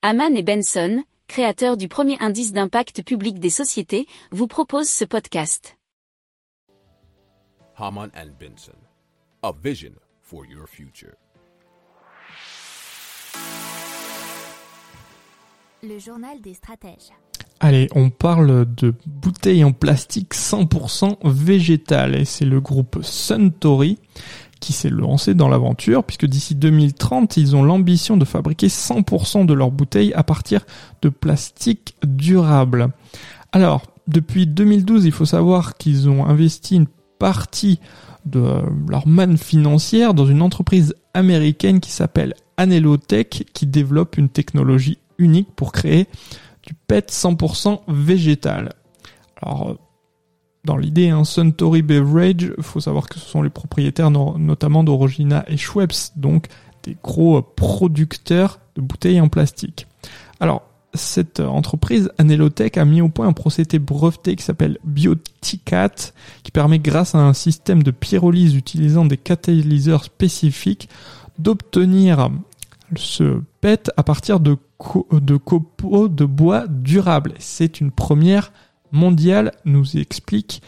Haman et Benson, créateurs du premier indice d'impact public des sociétés, vous proposent ce podcast. Haman and Benson, a vision for your future. Le journal des stratèges. Allez, on parle de bouteilles en plastique 100% végétales et c'est le groupe Suntory qui s'est lancé dans l'aventure puisque d'ici 2030, ils ont l'ambition de fabriquer 100% de leurs bouteilles à partir de plastique durable. Alors, depuis 2012, il faut savoir qu'ils ont investi une partie de leur manne financière dans une entreprise américaine qui s'appelle Anelotech qui développe une technologie unique pour créer du PET 100% végétal. Alors, dans l'idée, un Suntory Beverage, il faut savoir que ce sont les propriétaires notamment d'Orogina et Schweppes, donc des gros producteurs de bouteilles en plastique. Alors, cette entreprise, Anelotech, a mis au point un procédé breveté qui s'appelle Bioticat, qui permet grâce à un système de pyrolyse utilisant des catalyseurs spécifiques d'obtenir ce PET à partir de, de copeaux de bois durables. C'est une première mondiale, nous explique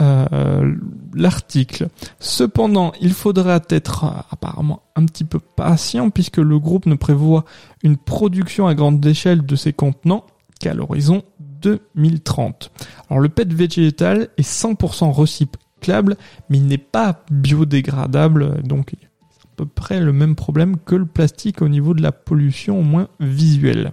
euh, l'article. Cependant, il faudra être euh, apparemment un petit peu patient puisque le groupe ne prévoit une production à grande échelle de ces contenants qu'à l'horizon 2030. Alors le PET végétal est 100% recyclable, mais il n'est pas biodégradable, donc peu près le même problème que le plastique au niveau de la pollution, au moins visuelle.